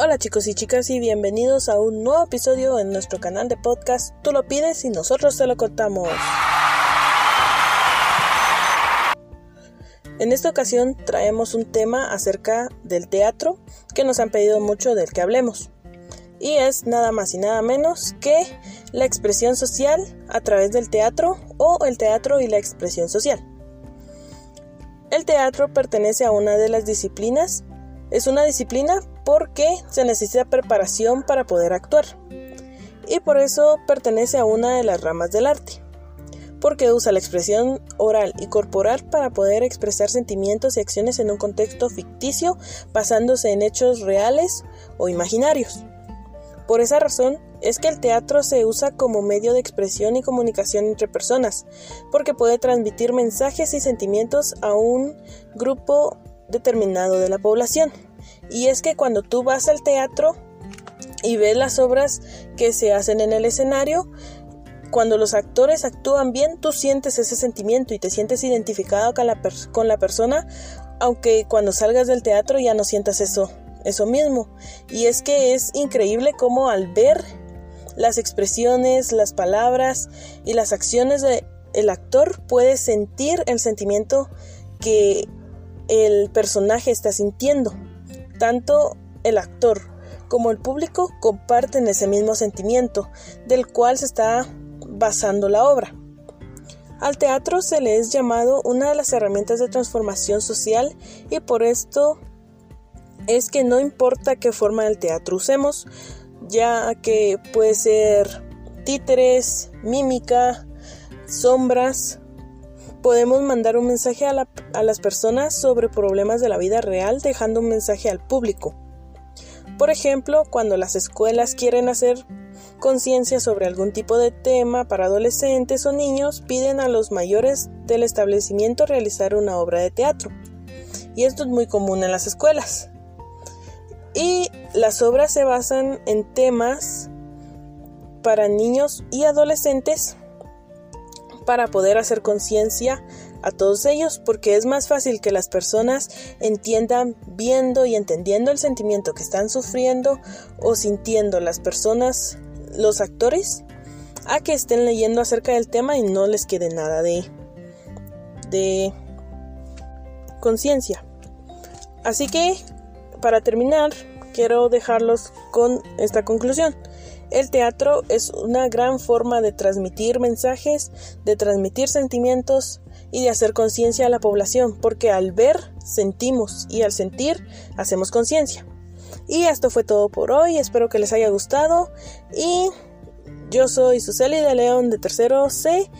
Hola chicos y chicas y bienvenidos a un nuevo episodio en nuestro canal de podcast Tú lo pides y nosotros te lo contamos. En esta ocasión traemos un tema acerca del teatro que nos han pedido mucho del que hablemos. Y es nada más y nada menos que la expresión social a través del teatro o el teatro y la expresión social. El teatro pertenece a una de las disciplinas. Es una disciplina porque se necesita preparación para poder actuar. Y por eso pertenece a una de las ramas del arte. Porque usa la expresión oral y corporal para poder expresar sentimientos y acciones en un contexto ficticio basándose en hechos reales o imaginarios. Por esa razón es que el teatro se usa como medio de expresión y comunicación entre personas, porque puede transmitir mensajes y sentimientos a un grupo determinado de la población. Y es que cuando tú vas al teatro y ves las obras que se hacen en el escenario, cuando los actores actúan bien, tú sientes ese sentimiento y te sientes identificado con la, con la persona, aunque cuando salgas del teatro ya no sientas eso, eso mismo. Y es que es increíble cómo al ver las expresiones, las palabras y las acciones del actor puedes sentir el sentimiento que el personaje está sintiendo. Tanto el actor como el público comparten ese mismo sentimiento del cual se está basando la obra. Al teatro se le es llamado una de las herramientas de transformación social y por esto es que no importa qué forma del teatro usemos, ya que puede ser títeres, mímica, sombras, podemos mandar un mensaje a, las personas sobre problemas de la vida real dejando un mensaje al público. Por ejemplo, cuando las escuelas quieren hacer conciencia sobre algún tipo de tema para adolescentes o niños, piden a los mayores del establecimiento realizar una obra de teatro. Y esto es muy común en las escuelas. Y las obras se basan en temas para niños y adolescentes para poder hacer conciencia a todos ellos porque es más fácil que las personas entiendan viendo y entendiendo el sentimiento que están sufriendo o sintiendo las personas, los actores, a que estén leyendo acerca del tema y no les quede nada de, de conciencia. Así que, para terminar, quiero dejarlos con esta conclusión. El teatro es una gran forma de transmitir mensajes, de transmitir sentimientos y de hacer conciencia a la población, porque al ver sentimos y al sentir hacemos conciencia. Y esto fue todo por hoy, espero que les haya gustado y yo soy Suseli de León de Tercero C